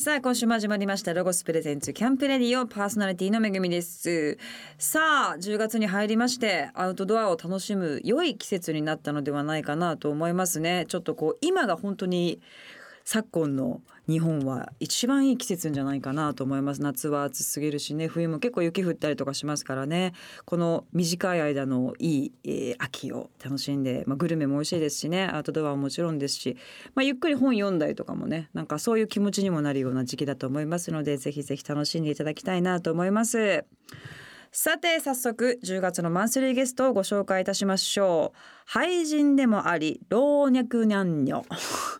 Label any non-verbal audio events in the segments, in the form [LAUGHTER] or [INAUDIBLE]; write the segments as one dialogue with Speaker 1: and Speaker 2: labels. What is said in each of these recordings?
Speaker 1: さあ今週も始まりましたロゴスプレゼンツキャンプレディオパーソナリティのめぐみです。さあ10月に入りましてアウトドアを楽しむ良い季節になったのではないかなと思いますね。ちょっとこう今が本当に昨今の日本は一番いい季節じゃないかなと思います。夏は暑すぎるしね。冬も結構雪降ったりとかしますからね。この短い間のいい、え、秋を楽しんで、まあ、グルメも美味しいですしね。アウトドアはもちろんですし、まあ、ゆっくり本読んだりとかもね。なんかそういう気持ちにもなるような時期だと思いますのでぜひぜひ楽しんでいただきたいなと思います。さて早速10月のマンスリーゲストをご紹介いたしましょう。俳人でもあり老若男女。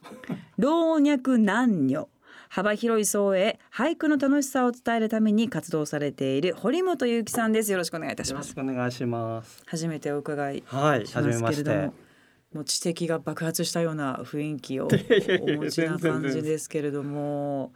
Speaker 1: [LAUGHS] 老若男女。幅広い層へ俳句の楽しさを伝えるために活動されている堀本裕樹さんです。よろしくお願いいたします。
Speaker 2: お願いします。
Speaker 1: 初めてお伺い
Speaker 2: はい初めまして。
Speaker 1: もう知的が爆発したような雰囲気をお持ちな感じですけれども。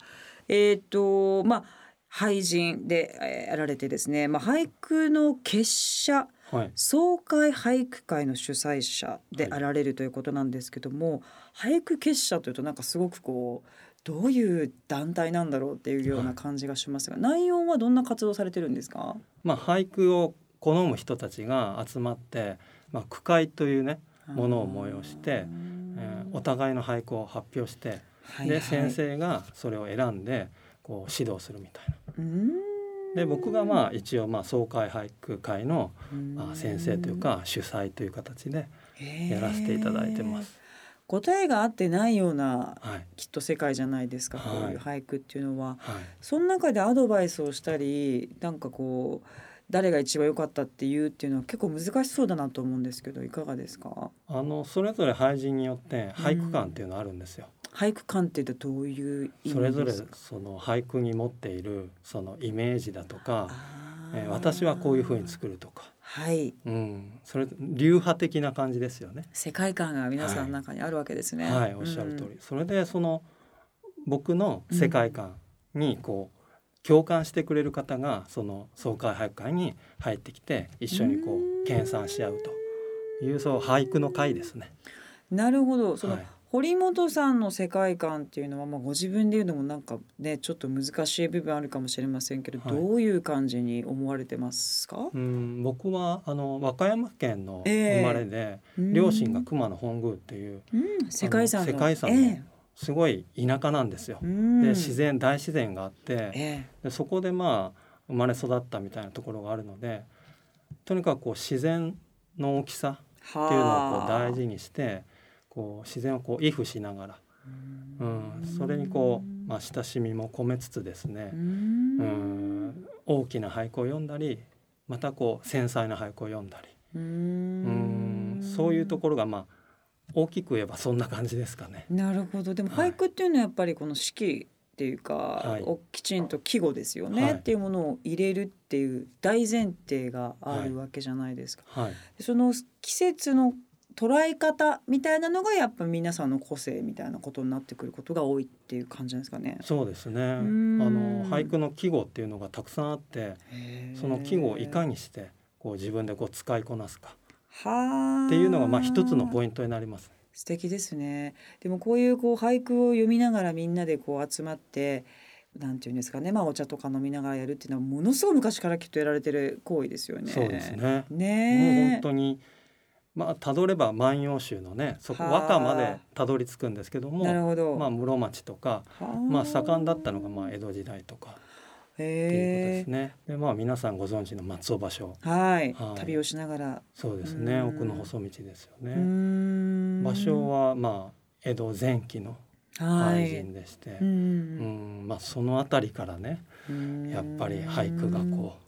Speaker 1: えっ、とまあ俳人でやられてですね、まあ、俳句の結社、はい、総会俳句会の主催者であられるということなんですけども、はい、俳句結社というとなんかすごくこうどういう団体なんだろうっていうような感じがしますが、はい、内容はどんな活動されてるんですか、
Speaker 2: まあ、俳句を好む人たちが集まって、まあ、句会というねものを催して、えー、お互いの俳句を発表して、はいはい、で先生がそれを選んでこう指導するみたいな。で僕がまあ一応まあ総会俳句会のまあ先生というか主催という形でやらせていただいてます。
Speaker 1: 答えが合ってないような、きっと世界じゃないですか、こういう俳句っていうのは、はい、その中でアドバイスをしたりなんかこう誰が一番良かったっていうっていうのは結構難しそうだなと思うんですけどいかがですか？
Speaker 2: あのそれぞれ俳人によって俳句感っていうのあるんですよ。
Speaker 1: 俳句感ってどういう
Speaker 2: それぞれその俳句に持っているそのイメージだとか、えー、私はこういうふうに作るとか。
Speaker 1: はい、
Speaker 2: うん、それ流派的な感じですよね。
Speaker 1: 世界観が皆さんの中にあるわけですね。
Speaker 2: はい、はい、おっしゃる通り、うん、それでその僕の世界観にこう、共感してくれる方がその総会俳句会に入ってきて一緒にこう研鑽し合うというそう俳句の会ですね。
Speaker 1: なるほど。その、はい堀本さんの世界観っていうのは、まあ、ご自分で言うのもなんかねちょっと難しい部分あるかもしれませんけど、はい、どういう感じに思われてますか？
Speaker 2: うん僕はあの和歌山県の生まれで、えー、両親が熊野本宮っていう、
Speaker 1: うん、世界遺産
Speaker 2: 世界遺産の、えー、すごい田舎なんですよ。で自然大自然があって、えー、でそこでまあ生まれ育ったみたいなところがあるのでとにかくこう自然の大きさっていうのをこう大事にして。こう自然をこう畏怖しながら、うん、それにこう、まあ、親しみも込めつつですねうん大きな俳句を読んだりまたこう繊細な俳句を読んだりうんそういうところがまあ大きく言えばそんな感じですかね。
Speaker 1: なるほど。でも俳句っていうのはやっぱりこの四季っていうか、はい、きちんと季語ですよね、はい、っていうものを入れるっていう大前提があるわけじゃないですか。はい、その季節の捉え方みたいなのがやっぱ皆さんの個性みたいなことになってくることが多いっていう感じですかね。
Speaker 2: そうですね。あの俳句の季語っていうのがたくさんあって、その季語をいかにしてこう自分でこう使いこなすかっていうのがまあ一つのポイントになります。
Speaker 1: 素敵ですね。でもこういうこう俳句を読みながらみんなでこう集まって。なんていうんですかね、まあ、お茶とか飲みながらやるっていうのはものすごい昔からきっとやられてる行為ですよね。
Speaker 2: そうですね。
Speaker 1: ね
Speaker 2: もう本当にまあたどれば万葉集のねそこ和歌までたどり着くんですけども
Speaker 1: なるほど、
Speaker 2: まあ、室町とかまあ盛んだったのがまあ江戸時代とか。っていうことですね。でまあ皆さんご存知の松尾芭蕉。
Speaker 1: はい。はい、旅をしながら。
Speaker 2: そうですね。奥の細道ですよね。芭蕉はまあ江戸前期の俳人でして、うん、まあそのあたりからね、やっぱり俳句がこう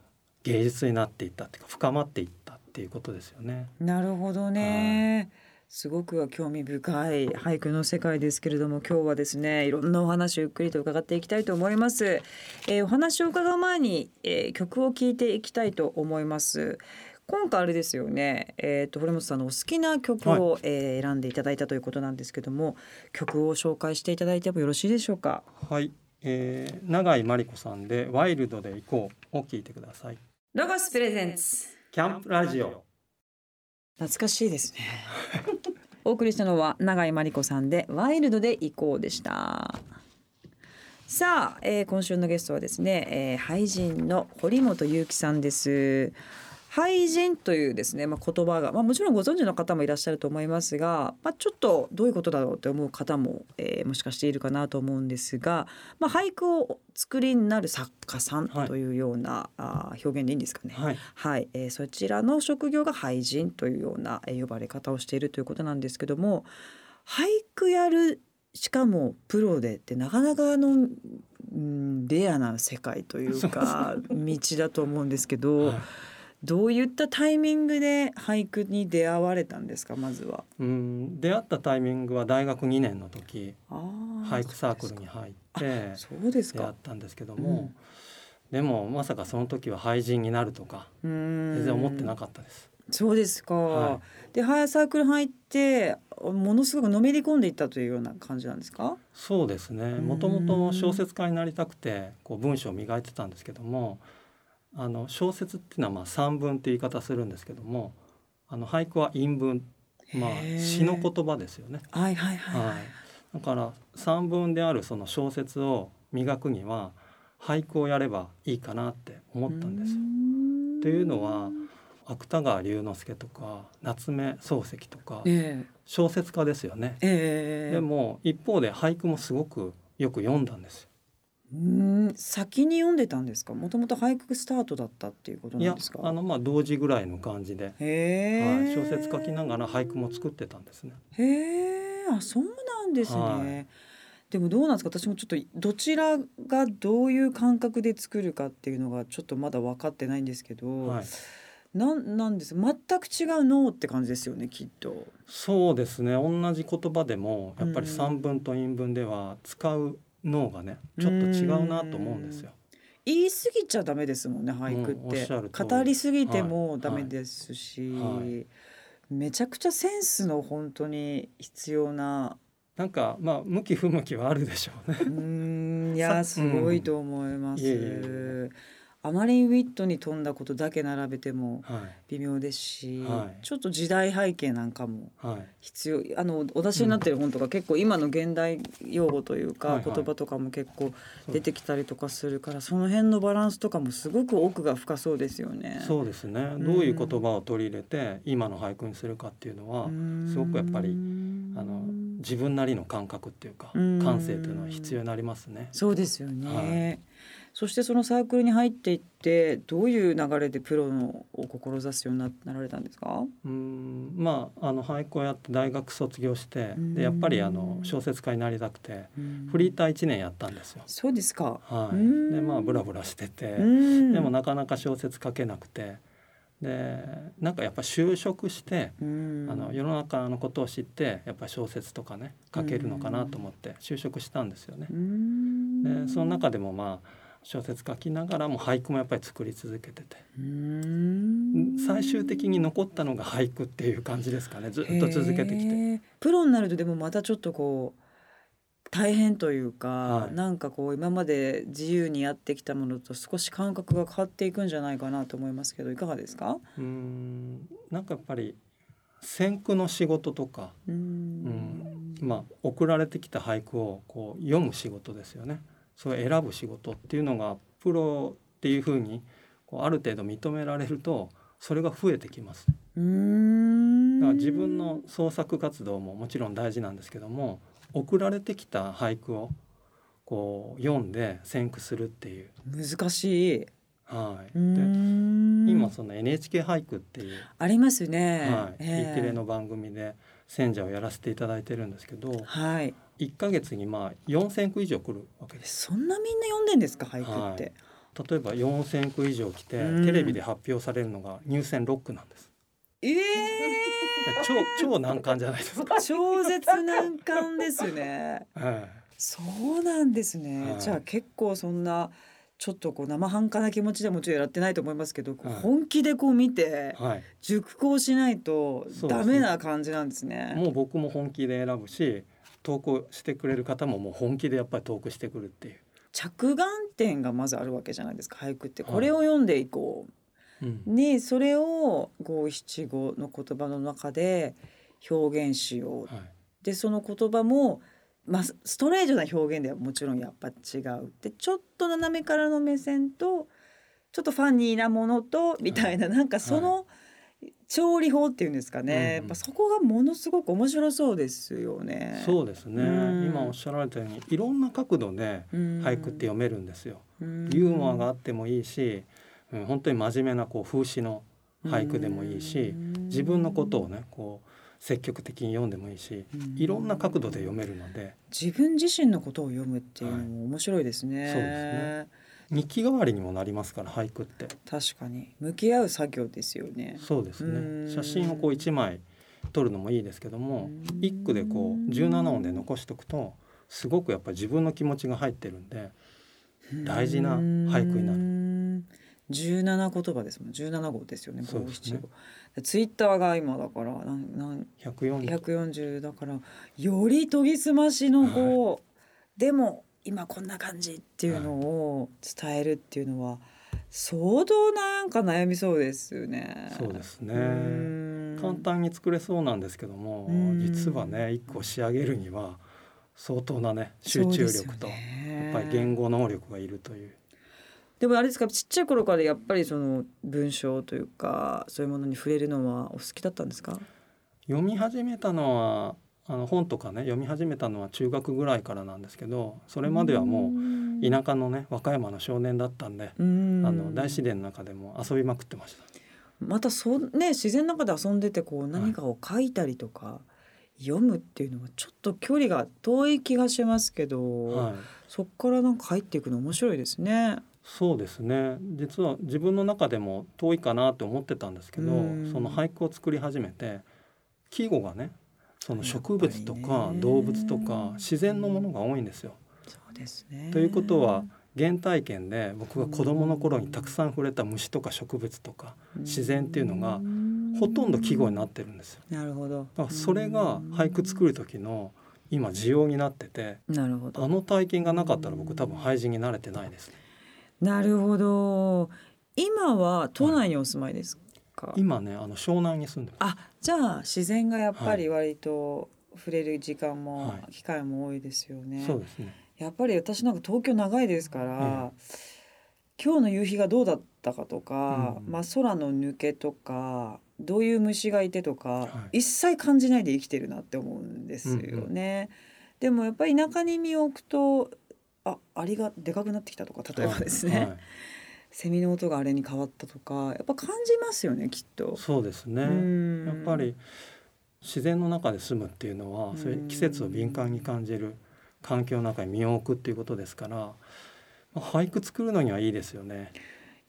Speaker 2: 芸術になっていったっていうか深まっていったっていうことですよね。
Speaker 1: なるほどね。すごく興味深い俳句の世界ですけれども今日はですねいろんなお話をゆっくりと伺っていきたいと思います、えー、お話を伺う前に、えー、曲を聴いていきたいと思います。今回あれですよね。えっ、ー、と堀本さんのお好きな曲を、はい、えー、選んでいただいたということなんですけども曲を紹介していただいてもよろしいでしょうか？
Speaker 2: はい、えー、永井真理子さんでワイルドで行こうを聞いてください。
Speaker 1: ロゴスプレゼンツ
Speaker 2: キャンプラジオ。
Speaker 1: 懐かしいですね。[LAUGHS] お送りしたのは永井真理子さんでワイルドで行こうでした。さあ、えー、今週のゲストはですね、えー、俳人の堀本裕樹さんです。俳人というですね、まあ、言葉が、まあ、もちろんご存知の方もいらっしゃると思いますが、まあ、ちょっとどういうことだろうって思う方も、えー、もしかしているかなと思うんですが、まあ、俳句を作りになる作家さんというような、はい、あ表現でいいんですかね。はい、はい、えー、そちらの職業が俳人というような、えー、呼ばれ方をしているということなんですけども俳句やるしかもプロでってなかなかの、うん、レアな世界というか [LAUGHS] 道だと思うんですけど。はいどういったタイミングで俳句に出会われたんですかまずは？
Speaker 2: うん出会ったタイミングは大学2年の時俳句サークルに入ってそうですか。出会ったんですけども、うん、でもまさかその時は俳人になるとか全然思ってなかったです。
Speaker 1: そうですか、はい、でハサークル入ってものすごくのめり込んでいったというような感じなんですか？
Speaker 2: そうですね。もともと小説家になりたくてこう文章を磨いてたんですけどもあの小説っていうのはまあ散文って言い方するんですけどもあの俳句は韻文。まあ詩の言葉ですよね。
Speaker 1: はいはいはい、はい、
Speaker 2: だから散文であるその小説を磨くには俳句をやればいいかなって思ったんです。というのは芥川龍之介とか夏目漱石とか、えー、小説家ですよね、えー、でも一方で俳句もすごくよく読んだんです
Speaker 1: うん先に読んでたんですか？もともと俳句スタートだったっていうことなんですか？
Speaker 2: あのまあ同時ぐらいの感じで、はい、小説書きながら俳句も作ってたんですね。
Speaker 1: へえあそうなんですね、はい、でもどうなんですか？私もちょっとどちらがどういう感覚で作るかっていうのがちょっとまだ分かってないんですけど、はい。なんなんです？全く違う脳って感じですよねきっと。
Speaker 2: そうですね。同じ言葉でもやっぱり三文と韻文では使う脳がねちょっと違うなと思うんですよ。
Speaker 1: 言い過ぎちゃダメですもんね俳句って、うん、語りすぎてもダメですし、はい。はい、めちゃくちゃセンスの本当に必要な。
Speaker 2: なんかまあ向き不向きはあるでしょうね。
Speaker 1: うんいや [LAUGHS] すごいと思います。うんあまりウィットに富んだことだけ並べても微妙ですし、はい、ちょっと時代背景なんかも必要、はい、あのお出しになってる本とか結構今の現代用語というか言葉とかも結構出てきたりとかするからその辺のバランスとかもすごく奥が深そうですよね。
Speaker 2: そうですね。どういう言葉を取り入れて今の俳句にするかっていうのはすごくやっぱりあの自分なりの感覚っていうか感性っていうのは必要になりますね。
Speaker 1: そうですよね、はいそしてそのサークルに入っていってどういう流れでプロのを志すようにななられたんですか？
Speaker 2: うんまああの俳句をやって大学卒業してでやっぱりあの小説家になりたくてフリーター1年やったんですよ。
Speaker 1: そうですか、
Speaker 2: はい、でまあブラブラしててでもなかなか小説書けなくて。でなんかやっぱ就職してあの世の中のことを知ってやっぱ小説とかね書けるのかなと思って就職したんですよね。でその中でもまあ小説書きながらも俳句もやっぱり作り続けてて。最終的に残ったのが俳句っていう感じですかね。ずっと続けてきて。
Speaker 1: プロになるとでもまたちょっとこう大変というか、はい、なんかこう今まで自由にやってきたものと少し感覚が変わっていくんじゃないかなと思いますけどいかがですか？
Speaker 2: うん。なんかやっぱり先駆の仕事とかうん、まあ送られてきた俳句をこう読む仕事ですよね。それを選ぶ仕事っていうのがプロっていうふうにこうある程度認められるとそれが増えてきます。だから自分の創作活動ももちろん大事なんですけども送られてきた俳句をこう読んで選句するっていう。
Speaker 1: 難しい。
Speaker 2: はい、で今その NHK 俳句っていう
Speaker 1: ありますね、
Speaker 2: はい、えー、E テレの番組で選者をやらせていただいてるんですけど、
Speaker 1: はい、
Speaker 2: 1か月にまあ4,000句以上来るわけです。
Speaker 1: そんなみんな読んでんですか俳句って、
Speaker 2: はい、例えば4,000句以上来て、テレビで発表されるのが入選6句なんです。
Speaker 1: ええー、
Speaker 2: 超超難関じゃないですか。[LAUGHS]
Speaker 1: 超絶難関ですね。[LAUGHS] はい、そうなんですね。はい、じゃあ結構そんな。ちょっとこう生半可な気持ちでもちろんやってないと思いますけど、はい、本気でこう見て、はい、熟考しないとダメな感じなんですね。
Speaker 2: もう僕も本気で選ぶし投稿してくれる方ももう本気でやっぱり投稿してくるっていう。
Speaker 1: 着眼点がまずあるわけじゃないですか俳句って。これを読んでいこう、はい、にそれを五七五の言葉の中で表現しよう、はい、でその言葉もまあ、ストレートな表現ではもちろんやっぱ違う。でちょっと斜めからの目線とちょっとファニーなものとみたいな、はい、なんかその調理法っていうんですかね、はい、やっぱそこがものすごく面白そうですよね。
Speaker 2: そうですね、今おっしゃられたようにいろんな角度で俳句って読めるんですよ。ユーモアがあってもいいし、うん、本当に真面目なこう風刺の俳句でもいいし自分のことをねこう積極的に読んでもいいし、いろんな角度で読めるので。
Speaker 1: 自分自身のことを読むっていうのも面白いですね。はい、
Speaker 2: そうですね。日記代わりにもなりますから俳句って。
Speaker 1: 確かに。向き合う作業ですよね。
Speaker 2: そうですね。写真をこう一枚撮るのもいいですけども一句でこう17音で残しておくとすごくやっぱり自分の気持ちが入ってるんで大事な俳句になる。
Speaker 1: 十七言葉ですもん。十七号ですよね。五七五。ツイッターが今だからなんなん百四十だからより研ぎ澄ましのこう、はい、でも今こんな感じっていうのを伝えるっていうのは相当なんか悩みそうですね。
Speaker 2: そうですね。簡単に作れそうなんですけども、実はね一個仕上げるには相当なね集中力と、やっぱり言語能力がいるという。
Speaker 1: でもあれですかちっちゃい頃からやっぱりその文章というかそういうものに触れるのはお好きだったんですか？
Speaker 2: 読み始めたのはあの本とかね読み始めたのは中学ぐらいからなんですけどそれまではもう田舎のね和歌山の少年だったんであの大自然の中でも遊びまくってました。
Speaker 1: またそね自然の中で遊んでてこう何かを書いたりとか、はい、読むっていうのはちょっと距離が遠い気がしますけど、はい、そこからなんか入っていくの面白いですね。
Speaker 2: そうですね実は自分の中でも遠いかなと思ってたんですけどその俳句を作り始めて季語がねその植物とか動物とか自然のものが多いんですよ。
Speaker 1: そうですね
Speaker 2: ということは原体験で僕が子どもの頃にたくさん触れた虫とか植物とか自然っていうのがほとんど季語になってるんですよ。
Speaker 1: なるほど。
Speaker 2: だからそれが俳句作る時の今需要になっててなるほどあの体験がなかったら僕多分俳人になれてないです、ね。
Speaker 1: なるほど。今は都内にお住まいですか？
Speaker 2: はい、今ねあの湘南に住んで
Speaker 1: あじゃあ自然がやっぱり割と触れる時間も、はい、機会も多いですよね。
Speaker 2: そうですね。
Speaker 1: やっぱり私なんか東京長いですから、今日の夕日がどうだったかとか、うん、まあ空の抜けとかどういう虫がいてとか、はい、一切感じないで生きてるなって思うんですよね。うんうん、でもやっぱり田舎に身を置くとあアリがでかくなってきたとか例えばですね、はい。はい、セミの音があれに変わったとかやっぱ感じますよねきっと。
Speaker 2: そうですね。やっぱり自然の中で住むっていうのはそういう季節を敏感に感じる環境の中に身を置くっていうことですから、まあ、俳句作るのにはいいですよね。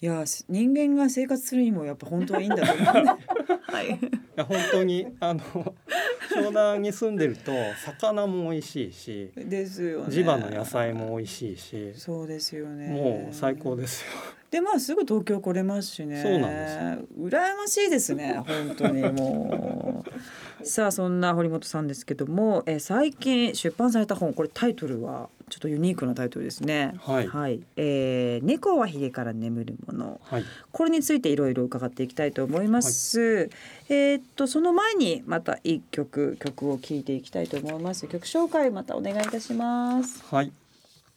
Speaker 1: いや人間が生活するにもやっぱ本当はいいんだと思う、[LAUGHS] はい。い
Speaker 2: や本当にあの湘南に住んでると魚も美味しいし、
Speaker 1: ですよね。
Speaker 2: 地場の野菜も美味しいし、
Speaker 1: そうですよね。
Speaker 2: もう最高ですよ。
Speaker 1: でまあすぐ東京来れますしね。
Speaker 2: そうなんです。
Speaker 1: 羨ましいですね本当にもう。さあそんな堀本さんですけども、え最近出版された本これタイトルは？ちょっとユニークなタイトルですね。
Speaker 2: はい。は
Speaker 1: い、えー、猫はひげから眠るもの。はい。これについていろいろ伺っていきたいと思います。はい、えー、っとその前にまた一曲曲を聴いていきたいと思います。曲紹介またお願いいたします。
Speaker 2: はい。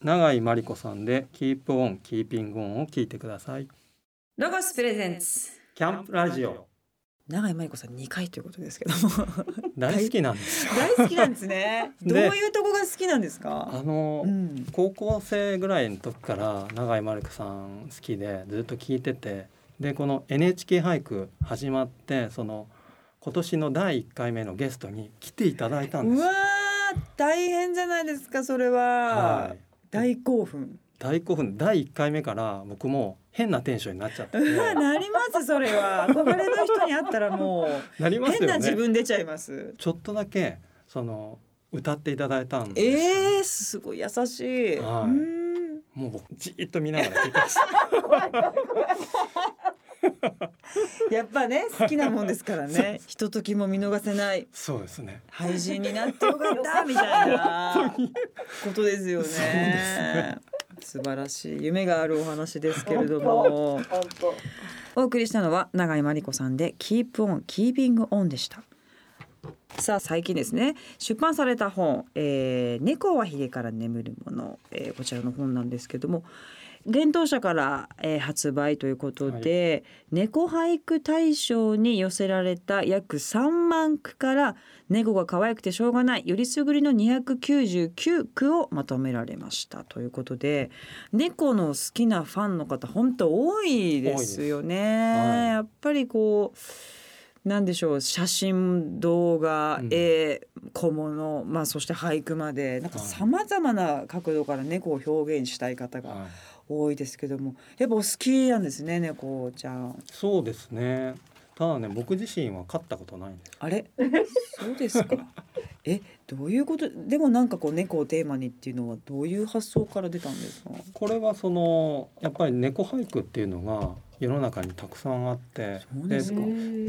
Speaker 2: 永井真理子さんでキープオンキーピングオンを聞いてください。
Speaker 1: ロゴスプレゼンツ
Speaker 2: キャンプラジオ。
Speaker 1: 永井真理子さん2回ということですけども。[LAUGHS]
Speaker 2: 大好きなんです。[LAUGHS]
Speaker 1: 大好きなんですね。どういうとこが好きなんですか？
Speaker 2: あの、うん、高校生ぐらいの時から永井真理子さん好きでずっと聞いてて。でこの NHK 俳句始まってその今年の第1回目のゲストに来ていただいたんです。
Speaker 1: うわ大変じゃないですかそれは、はい、大興奮
Speaker 2: 大興奮第1回目から僕も変なテンションになっちゃって [LAUGHS]
Speaker 1: なりますそれは。憧れの人に会ったらもうなりますよ、ね、変な自分出ちゃいます。
Speaker 2: ちょっとだけその歌っていただいたんで
Speaker 1: ええー、すごい優しい、は
Speaker 2: い、もうじっと見ながら聞いてま [LAUGHS]
Speaker 1: やっぱね好きなもんですからね。ひとときも見逃せない。
Speaker 2: そうですね。
Speaker 1: 廃人になってよかったみたいな [LAUGHS] ことですよね。素晴らしい夢があるお話ですけれども。お送りしたのは永井真理子さんで Keep on Keeping on でした。さあ最近ですね。出版された本「えー、猫はひげから眠るもの」えー、こちらの本なんですけども幻冬舎から、えー、発売ということで、はい、猫俳句大賞に寄せられた約3万句から猫が可愛くてしょうがないよりすぐりの299句をまとめられました。ということで猫の好きなファンの方本当多いですよね。はい、やっぱりこう何でしょう写真動画、絵小物、まあ、そして俳句までなんかさまざまな角度から猫を表現したい方が多いですけどもやっぱお好きなんですね猫ちゃん。
Speaker 2: そうですねただね僕自身は飼ったことないんです。
Speaker 1: あれ？そうですか。えどういうこと？でもなんかこう猫をテーマにっていうのはどういう発想から出たんですか？
Speaker 2: これはそのやっぱり猫俳句っていうのが世の中にたくさんあって。
Speaker 1: で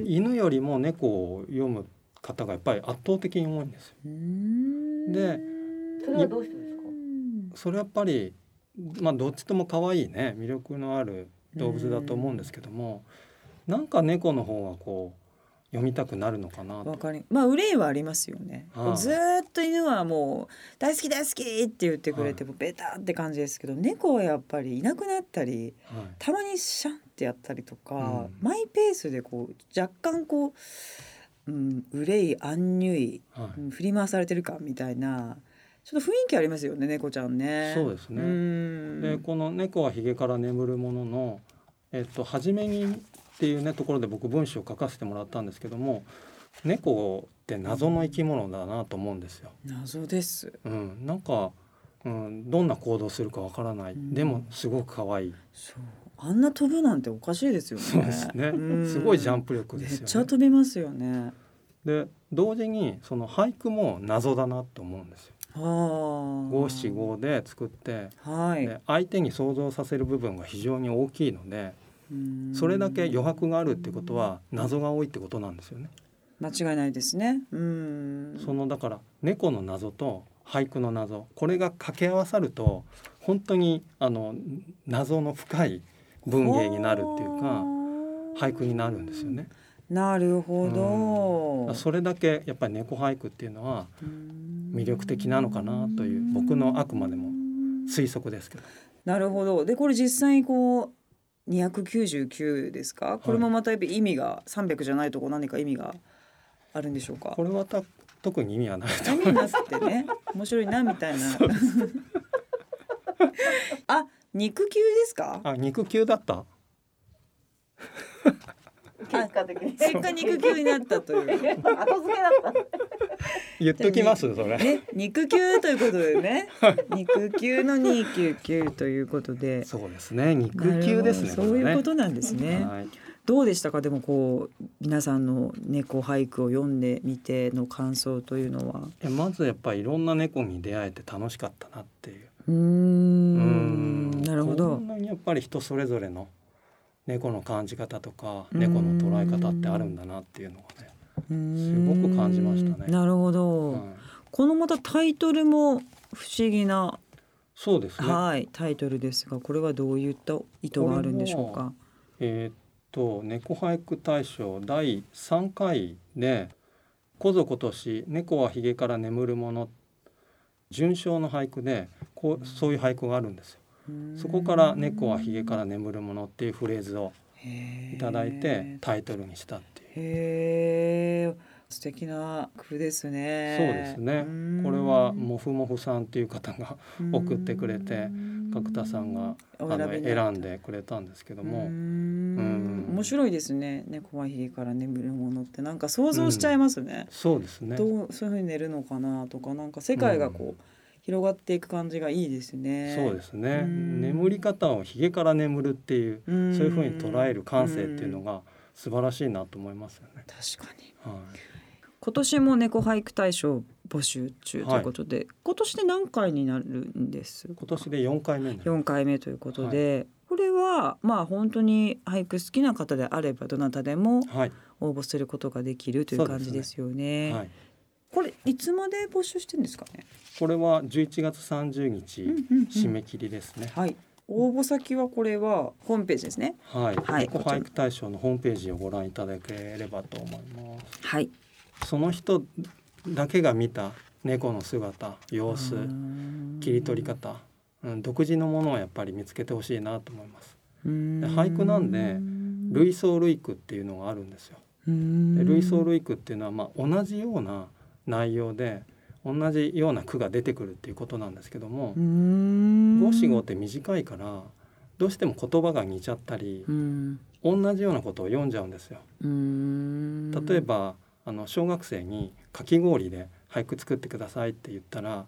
Speaker 2: 犬よりも猫を読む方がやっぱり圧倒的に多いんですよ。
Speaker 3: でそれはどうしてですか？
Speaker 2: それやっぱりまあどっちとも可愛いね魅力のある動物だと思うんですけどもなんか猫の方がこう読みたくなるのかな
Speaker 1: わかりまあ憂いはありますよね、はあ、ずっと犬はもう大好き大好きって言ってくれてもベタって感じですけど、猫はやっぱりいなくなったり、はい、たまにシャンってやったりとか、うん、マイペースでこう若干こう、うん、憂いアンニュイ、はい、振り回されてるかみたいなちょっと雰囲気ありますよね猫ちゃんね。
Speaker 2: そうですね。でこの「猫はひげから眠るものの」えっと、初めにっていうねところで僕文章を書かせてもらったんですけども猫って謎の生き物だなと思うんですよ。
Speaker 1: 謎です。
Speaker 2: うん、なんか、うん、どんな行動するかわからない、うん、でもすごく可愛い。
Speaker 1: そうあんな飛ぶなんておかしいですよね。
Speaker 2: そうですね。すごいジャンプ力ですよね。
Speaker 1: めっちゃ飛びますよね。
Speaker 2: で同時にその俳句も謎だなと思うんですよ。五七五で作って、はい、で相手に想像させる部分が非常に大きいのでそれだけ余白があるってことは謎が多いってことなんですよね。
Speaker 1: 間違いないですね。うん
Speaker 2: そのだから猫の謎と俳句の謎これが掛け合わさると本当にあの謎の深い文芸になるっていうか俳句になるんですよね。
Speaker 1: なるほ
Speaker 2: ど、それだけやっぱり猫俳句っていうのは魅力的なのかなという僕のあくまでも推測ですけど。
Speaker 1: なるほどでこれ実際にこう299ですか？これもまたやっぱ意味が300じゃないとこ何か意味があるんでしょうか？
Speaker 2: これはた特に意味はない
Speaker 1: 意味なすってね。面白いなみたいな。あ肉球ですか？
Speaker 2: あ肉球だった。[LAUGHS]
Speaker 3: 結果的に。
Speaker 1: 結果肉球になったという。[LAUGHS] 後付けだった
Speaker 2: 言っときますそれ、
Speaker 1: ね、肉球ということでね。[LAUGHS] 肉球の二九九ということで。
Speaker 2: そうですね。肉球ですね
Speaker 1: そういうことなんですね、はい、どうでしたか？でもこう皆さんの猫俳句を読んでみての感想というのは。
Speaker 2: まずやっぱりいろんな猫に出会えて楽しかったなっていう。
Speaker 1: うん。なるほど。
Speaker 2: こんなにやっぱり人それぞれの猫の感じ方とか猫の捉え方ってあるんだなっていうのがねすごく感じましたね。
Speaker 1: なるほど、このまたタイトルも不思議な
Speaker 2: そうですね。
Speaker 1: はい、タイトルですが、これはどういった意図があるんでしょうか？
Speaker 2: えー、っと猫俳句大賞第三回で「こぞ今年猫はひげから眠るもの」純章の俳句でこうそういう俳句があるんですよ。そこから「猫はひげから眠るもの」っていうフレーズをいただいてタイトルにしたっていう。
Speaker 1: へ素敵な句ですね。
Speaker 2: そうですね。これはもふもふさんっていう方が [LAUGHS] 送ってくれて角田さんがあの選んでくれたんですけども。
Speaker 1: うん面白いですね。猫はひげから眠るものってなんか想像しちゃいますね。
Speaker 2: そうですね。
Speaker 1: どうそういうふうに寝るのかなとかなんか世界がこう。広がっていく感じがいいですね。
Speaker 2: そうですね。眠り方をひげから眠るっていうそういうふうに捉える感性っていうのが素晴らしいなと思いますよね。
Speaker 1: 確かに。はい。今年も猫俳句大賞募集中ということで、はい、今年で何回になるんです？
Speaker 2: 今年で四回目
Speaker 1: 四回目ということで、はい、これはまあ本当に俳句好きな方であればどなたでも応募することができるという感じですよね。ねはい、これいつまで募集してんですかね？
Speaker 2: これは11月30日締め切りですね。
Speaker 1: はい。応募先はこれはホームページですね。
Speaker 2: はい。はい、エコ俳句大賞のホームページをご覧いただければと思います。
Speaker 1: はい。
Speaker 2: その人だけが見た猫の姿様子切り取り方、うん、独自のものをやっぱり見つけてほしいなと思います。俳句なんで類想類句っていうのがあるんですよ。で類想類句っていうのはまあ同じような内容で同じような句が出てくるっていうことなんですけども五七五って短いからどうしても言葉が似ちゃったり同じようなことを読んじゃうんですよ。例えばあの小学生にかき氷で俳句作ってくださいって言ったら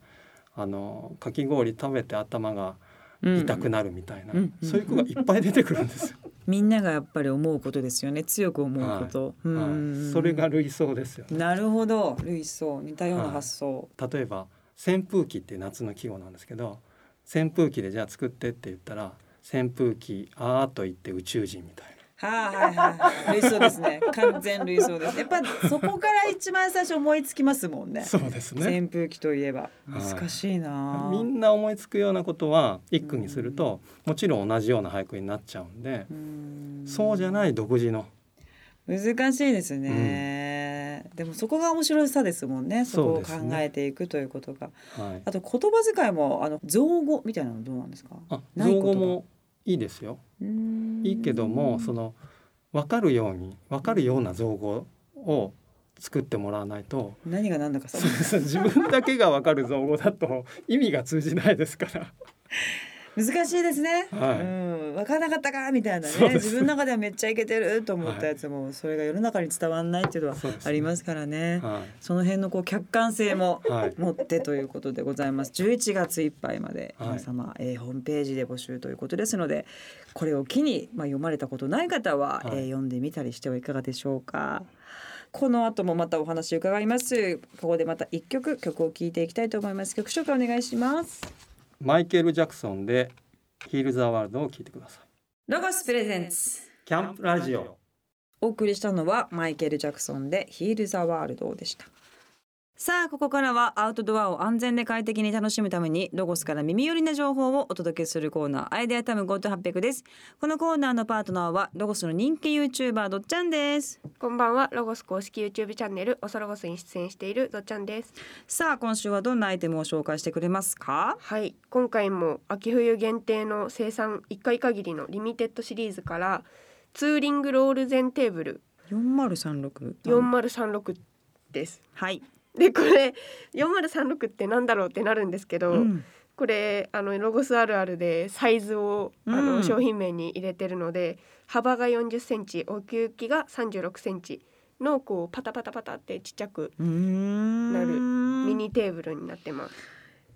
Speaker 2: あのかき氷食べて頭が痛くなるみたいな、うん。そういう句がいっぱい出てくるんですよ。[LAUGHS]
Speaker 1: みんながやっぱり思うことですよね。強く思うこと、はい。
Speaker 2: はい、それが類想ですよ、
Speaker 1: ね、なるほど。類想似たような発想、
Speaker 2: はい、例えば扇風機って夏の季語なんですけど扇風機でじゃあ作ってって言ったら扇風機あーと言って宇宙人みたいな
Speaker 1: はいはいはい。類想ですね。完全類想です。やっぱそこから一番最初思いつきますもんね。
Speaker 2: そうですね。
Speaker 1: 扇風機といえば。難しいな、
Speaker 2: はい、みんな思いつくようなことは一句にするともちろん同じような俳句になっちゃうんでそうじゃない独自の。
Speaker 1: 難しいですね、うん、でもそこが面白さですもんね。そこを考えていくということが、ね。はい、あと言葉遣いもあの造語みたいなのどうなんですか？
Speaker 2: 造語もいいですよ。いいけどもその分かるように分かるような造語を作ってもらわないと
Speaker 1: 何が何だか
Speaker 2: 自分だけが分かる造語だと意味が通じないですから
Speaker 1: 難しいですね、はい、うん、分からなかったかみたいなね。自分の中ではめっちゃいけてると思ったやつも、はい、それが世の中に伝わらないっていうのはありますからね、はい、その辺のこう客観性も持ってということでございます、はい、11月いっぱいまで皆様、はい、えー、ホームページで募集ということですのでこれを機に、まあ、読まれたことない方は、はい、えー、読んでみたりしてはいかがでしょうか。この後もまたお話伺います。ここでまた一曲曲を聴いていきたいと思います。曲紹介お願いします。
Speaker 2: マイケル・ジャクソンでヒール・ザ・ワールドを聞いてください。
Speaker 1: ロゴスプレゼンツ
Speaker 2: キャンプラジオ
Speaker 1: お送りしたのはマイケル・ジャクソンでヒール・ザ・ワールドでしたさあここからはアウトドアを安全で快適に楽しむためにロゴスから耳寄りな情報をお届けするコーナーアイデアタム GoTo800 です。このコーナーのパートナーはロゴスの人気 YouTuber どっちゃんです。
Speaker 4: こんばんはロゴス公式 YouTube チャンネルおそロゴスに出演しているどっちゃんです。
Speaker 1: さあ今週はどんなアイテムを紹介してくれますか？
Speaker 4: はい今回も秋冬限定の生産1回限りのリミテッドシリーズからツーリングロール全テーブル。
Speaker 1: 4036
Speaker 4: 4036です。
Speaker 1: はい
Speaker 4: でこれ4036ってなんだろうってなるんですけど、うん、これあのロゴスあるあるでサイズをあの、うん、商品名に入れてるので幅が40センチ奥行きが36センチのこうパタパタパタってちっちゃくなるミニテーブルになってます。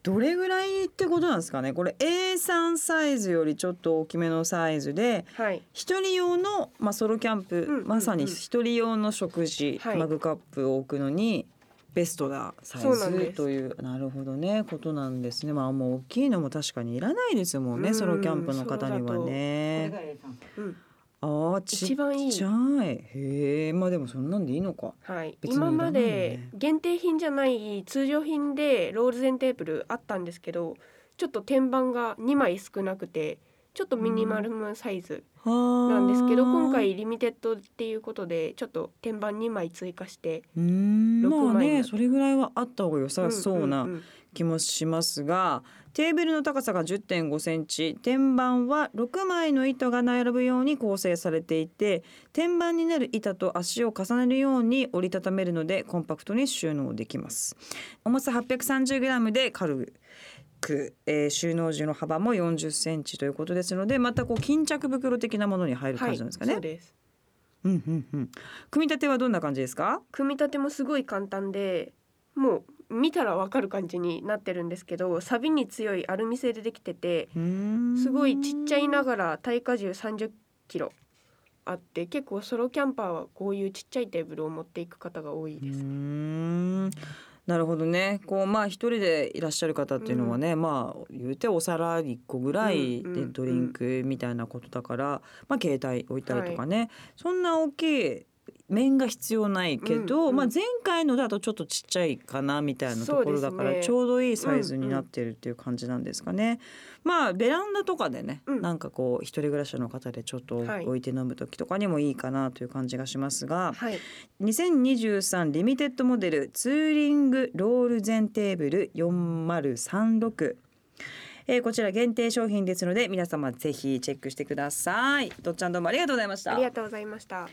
Speaker 1: どれぐらいってことなんですかね？これ A3 サイズよりちょっと大きめのサイズで、
Speaker 4: はい、
Speaker 1: 人用の、まあ、ソロキャンプ、うんうんうん、まさに一人用の食事、はい、マグカップを置くのにベストなサイズというなるほどねことなんですね。まあもう大きいのも確かにいらないですもんね、ソロキャンプの方にはね。ああちっちゃいへえまあでもそんなんでいいのか。
Speaker 4: はい。今まで限定品じゃない通常品でロールゼンテーブルあったんですけど、ちょっと天板が2枚少なくて。ちょっとミニマルムサイズなんですけど、今回リミテッドっていうことでちょっと天板2枚追加して
Speaker 1: 6枚まあねそれぐらいはあった方が良さそうな気もしますが、テーブルの高さが10.5センチ天板は6枚の板が並ぶように構成されていて天板になる板と足を重ねるように折りたためるのでコンパクトに収納できます。重さ 830g で軽く、えー、収納時の幅も40センチということですのでまたこう巾着袋的なものに入る感じなんですかね？
Speaker 4: はい、そうです。
Speaker 1: うんうんうん、組み立てはどんな感じですか？
Speaker 4: 組み立てもすごい簡単でもう見たらわかる感じになってるんですけど錆に強いアルミ製でできててすごいちっちゃいながら耐荷重30キロあって結構ソロキャンパーはこういうちっちゃいテーブルを持っていく方が多いです。
Speaker 1: なるほどね。こうまあ一人でいらっしゃる方っていうのはね、うん、まあ言うてお皿1個ぐらいでドリンクみたいなことだから、まあ携帯置いたりとかね、はい、そんな大きい面が必要ないけど、うんうん、まあ前回のだとちょっとちっちゃいかなみたいなところだから、ちょうどいいサイズになってるっていう感じなんですかね。うんうん、まあベランダとかでね、うん、なんかこう一人暮らしの方でちょっと置いて飲む時とかにもいいかなという感じがしますが、はい、2023リミテッドモデルツーリングロール全テーブル4036えー、こちら限定商品ですので皆様ぜひチェックしてください。とっちゃんどうもありがとうございました。
Speaker 4: ありがとうございました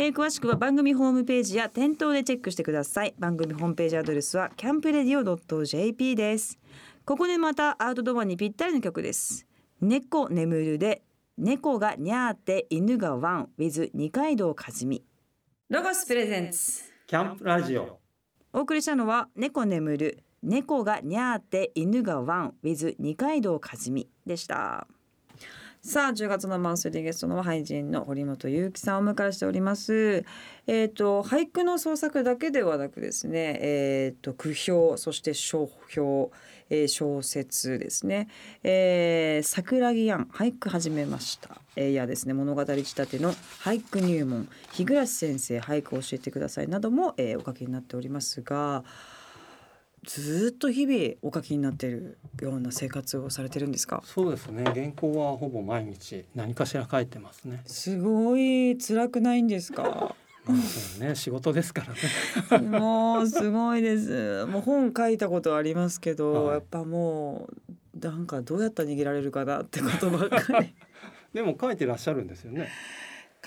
Speaker 1: えー、詳しくは番組ホームページや店頭でチェックしてください。番組ホームページアドレスはキャンプレディオ .jp です。ここでまたアウトドアにぴったりの曲です。猫眠るで猫がにゃーって犬がワン with 二階堂和美。ロゴスプレゼンツ。
Speaker 2: キャンプラジオ。
Speaker 1: お送りしたのは猫眠る猫がにゃーって犬がワン with 二階堂和美でしたさあ10月のマンスリーゲストの俳人の堀本裕樹さんをお迎えしております。えっ、ー、と俳句の創作だけではなくですねえっ、ー、と句評そして書評えー、小説ですね、えー、桜木庵俳句始めました、えー、いやですね物語仕立ての俳句入門。日暮先生俳句教えてくださいなども、えー、お書きになっておりますがずっと日々お書きになっているような生活をされてるんですか？
Speaker 2: そうですね。原稿はほぼ毎日何かしら書いてますね。
Speaker 1: すごい。辛くないんですか？
Speaker 2: ね。仕事ですから
Speaker 1: ね。[LAUGHS] もうすごいです。もう本書いたことありますけど、はい、やっぱもうなんかどうやったら逃げられるかなってことばっかり。[LAUGHS]
Speaker 2: でも書いてらっしゃるんですよね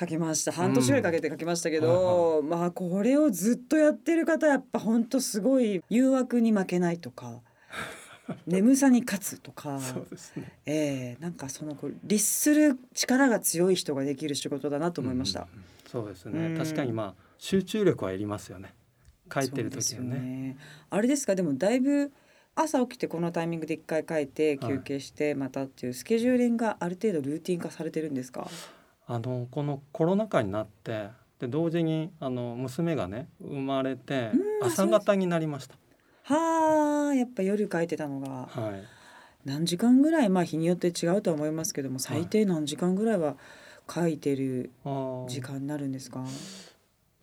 Speaker 1: 書きました。半年ぐらいかけて書きましたけど、うん、まあこれをずっとやってる方やっぱ本当すごい誘惑に負けないとか [LAUGHS] 眠さに勝つとか
Speaker 2: そうですね、
Speaker 1: えー、なんかその律する力が強い人ができる仕事だなと思いました。うん、
Speaker 2: そうですね、確かにまあ集中力はいりますよね。書いてる時はね、ね、
Speaker 1: あれですか？でもだいぶ朝起きてこのタイミングで一回書いて休憩してまたっていうスケジューリングがある程度ルーティン化されてるんですか、
Speaker 2: あのこのコロナ禍になってで同時にあの娘がね生まれて朝方になりました。
Speaker 1: はあやっぱ夜書いてたのが、はい、何時間ぐらいまあ日によって違うとは思いますけども最低何時間ぐらいは書いてる時間になるんですか、はい、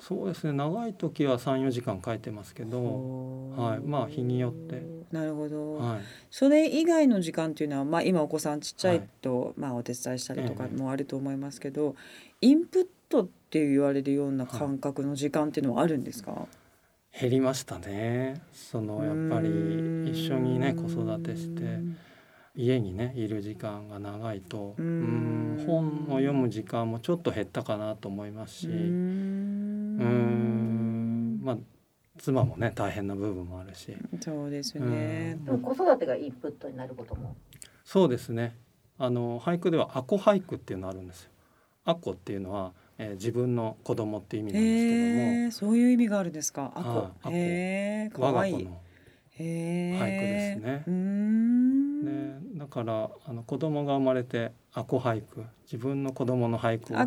Speaker 2: そうですね。長い時は34時間書いてますけど、はい、まあ日によって。
Speaker 1: なるほど、はい、それ以外の時間っていうのは、まあ、今お子さんちっちゃいと、はい、まあ、お手伝いしたりとかもあると思いますけど、えインプットって言われるような感覚の時間っていうのはあるんですか、
Speaker 2: 減りましたね。そのやっぱり一緒にね子育てして家にねいる時間が長いとうん。本を読む時間もちょっと減ったかなと思いますしうんまあ妻もね大変な部分もあるし
Speaker 1: そうですね、
Speaker 3: でも子育てがインプットになることも
Speaker 2: そうですねあの俳句では「アコ俳句」っていうのあるんですよ。アコっていうのは、えー、自分の子供っていう意味なんですけども、
Speaker 1: そういう意味があるんですか？アコ。
Speaker 2: ああへ我が子の俳句ですね。ね、だからあの子供が生まれてアコ俳句自分の子供の俳句をちょっ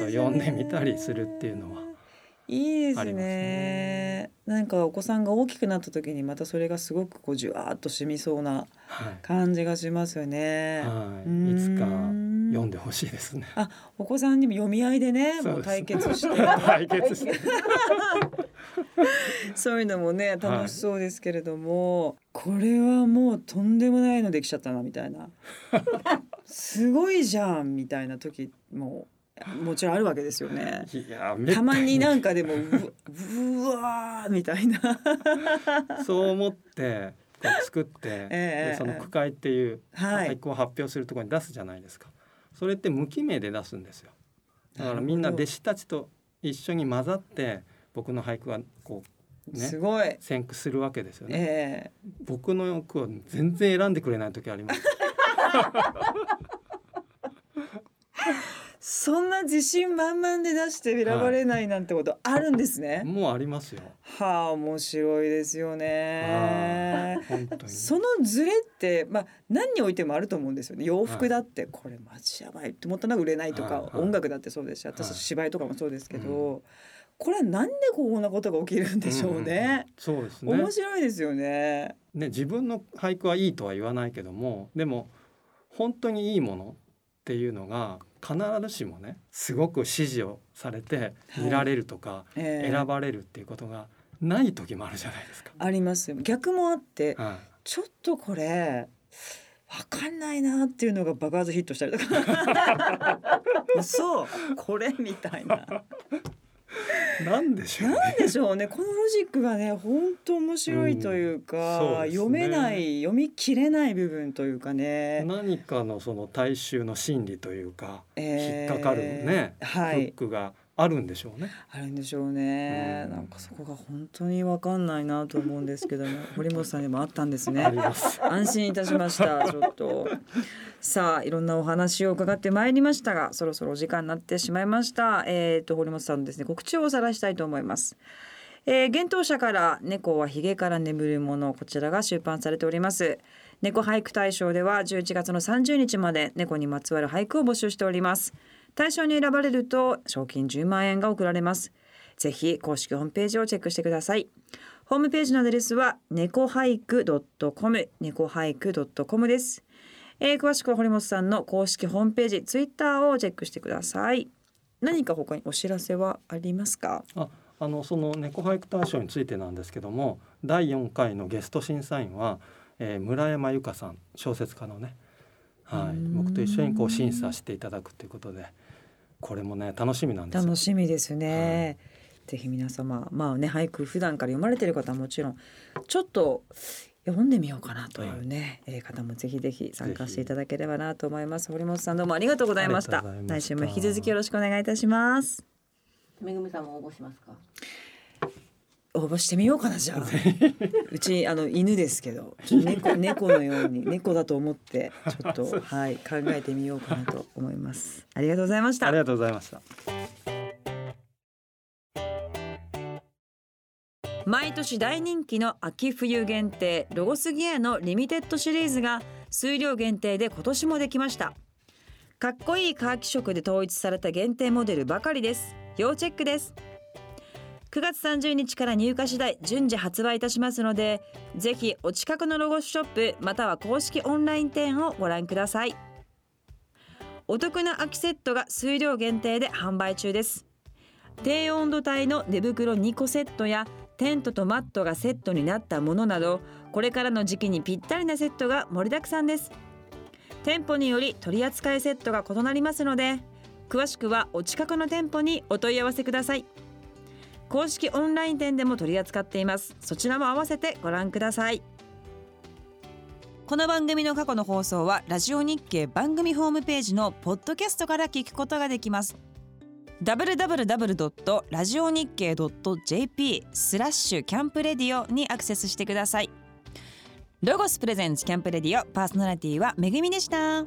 Speaker 2: と読んでみたりするっていうのは。
Speaker 1: いいですね、ね、なんかお子さんが大きくなった時にまたそれがすごくこうじゅわっと染みそうな感じがしますよね。
Speaker 2: はい、いつか読んでほしいですね。
Speaker 1: あ、お子さんにも読み合いでね、もう対決して。[LAUGHS]
Speaker 2: 対決して。[LAUGHS]
Speaker 1: そういうのもね楽しそうですけれども、はい、これはもうとんでもないのできちゃったなみたいな。すごいじゃんみたいな時ももちろんあるわけですよね。たまになんかでもううわみたいな
Speaker 2: そう思ってこう作って、[LAUGHS] えー、その句会っていう俳句を発表するところに出すじゃないですか。それって無記名で出すんですよ。だからみんな弟子たちと一緒に混ざって僕の俳句がこうねすごい選句するわけですよね。えー、僕の句を全然選んでくれない時あります。[LAUGHS]
Speaker 1: そんな自信満々で出して選ばれないなんてことあるんですね。はい、
Speaker 2: もうありますよ。
Speaker 1: はあ面白いですよね。そのズレってまあ何においてもあると思うんですよね。洋服だって、はい、これマジやばいって思ったのは売れないとか、はい、音楽だってそうですし、私芝居とかもそうですけど。うんこれなんでこんなことが起きるんでしょうね。
Speaker 2: うん、そうですね。
Speaker 1: 面白いですよね。
Speaker 2: ね自分の俳句はいいとは言わないけども、でも本当にいいものっっていうのが必ずしもねすごく支持をされて見られるとか、選ばれるっていうことがない時もあるじゃないですか。
Speaker 1: あります逆もあって、はい、ちょっとこれ分かんないなっていうのが爆発ヒットしたりとか。[LAUGHS] そう。これみたいな。[LAUGHS]
Speaker 2: なんでしょう、ね、
Speaker 1: なんでしょうね。このロジックがね本当面白いというか、うんうね、読めない読み切れない部分というかね。
Speaker 2: 何かのその大衆の心理というか、えー、引っかかるね、はい、フックがあるんでしょうね。
Speaker 1: あるんでしょうね。うん、なんかそこが本当にわかんないなと思うんですけども、[LAUGHS] 堀本さんにもあったんですね。安心いたしました。[LAUGHS] ちょっと。さあ、いろんなお話を伺ってまいりましたが、そろそろお時間になってしまいました。えっ、ー、と、堀本さんのですね、告知をおさらしたいと思います。えー、幻冬舎から猫はひげから眠るものこちらが出版されております猫俳句大賞では11月の30日まで猫にまつわる俳句を募集しております対象に選ばれると賞金10万円が贈られます。ぜひ公式ホームページをチェックしてください。ホームページのアドレスは猫俳句 .com 猫俳句 .com です、えー、詳しくは堀本さんの公式ホームページツイッターをチェックしてください。何か他にお知らせはありますか？
Speaker 2: ああのその猫俳句大賞についてなんですけども第4回のゲスト審査員は、えー、村山由佳さん小説家のね、はい、僕と一緒にこう審査していただくということで。これもね楽しみなんです
Speaker 1: 楽しみですね、はい、ぜひ皆様まあね俳句普段から読まれてる方はもちろんちょっと読んでみようかなというね、はい、えー、方もぜひぜひ参加していただければなと思います。堀本さんどうもありがとうございました。来週も引き続きよろしくお願いいたします。
Speaker 3: めぐみさんも応募しますか？
Speaker 1: 応募してみようかなじゃあ。うちあの犬ですけど。猫 [LAUGHS] 猫のように猫だと思ってちょっとはい考えてみようかなと思います。ありがとうございました。
Speaker 2: ありがとうございました。
Speaker 1: 毎年大人気の秋冬限定ロゴスギアのリミテッドシリーズが数量限定で今年もできました。かっこいいカーキ色で統一された限定モデルばかりです。要チェックです9月30日から入荷次第順次発売いたしますのでぜひお近くのロゴスショップまたは公式オンライン店をご覧ください。お得な秋セットが数量限定で販売中です。低温度帯の寝袋2個セットやテントとマットがセットになったものなどこれからの時期にぴったりなセットが盛りだくさんです。店舗により取扱いセットが異なりますので詳しくはお近くの店舗にお問い合わせください。公式オンライン店でも取り扱っていますそちらも合わせてご覧くださいこの番組の過去の放送はラジオ日経番組ホームページのポッドキャストから聞くことができます www. ラジオ日経 .jp スラッシュキャンプレディオにアクセスしてくださいロゴスプレゼンツキャンプレディオパーソナリティはめぐみでした。